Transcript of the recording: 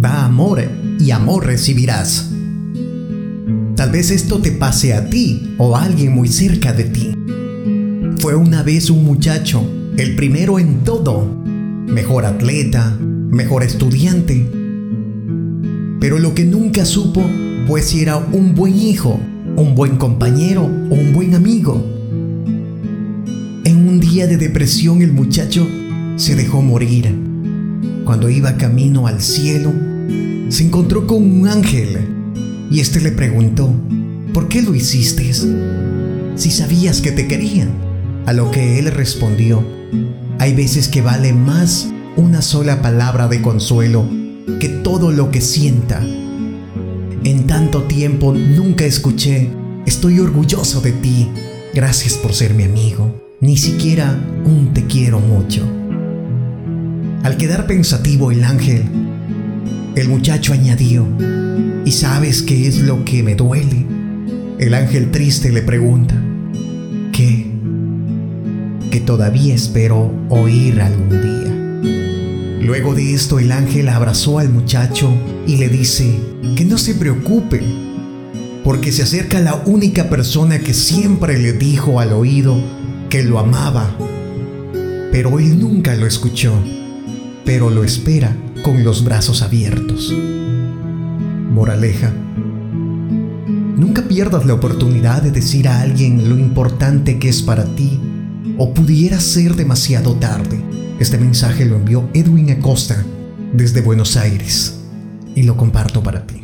Da amor y amor recibirás. Tal vez esto te pase a ti o a alguien muy cerca de ti. Fue una vez un muchacho, el primero en todo, mejor atleta, mejor estudiante. Pero lo que nunca supo fue si era un buen hijo, un buen compañero o un buen amigo. En un día de depresión el muchacho se dejó morir. Cuando iba camino al cielo, se encontró con un ángel y éste le preguntó, ¿por qué lo hiciste? Si sabías que te querían. A lo que él respondió, hay veces que vale más una sola palabra de consuelo que todo lo que sienta. En tanto tiempo nunca escuché, estoy orgulloso de ti, gracias por ser mi amigo, ni siquiera un te quiero mucho. Al quedar pensativo el ángel, el muchacho añadió, ¿y sabes qué es lo que me duele? El ángel triste le pregunta, ¿qué? Que todavía espero oír algún día. Luego de esto el ángel abrazó al muchacho y le dice que no se preocupe, porque se acerca la única persona que siempre le dijo al oído que lo amaba, pero él nunca lo escuchó pero lo espera con los brazos abiertos. Moraleja. Nunca pierdas la oportunidad de decir a alguien lo importante que es para ti o pudiera ser demasiado tarde. Este mensaje lo envió Edwin Acosta desde Buenos Aires y lo comparto para ti.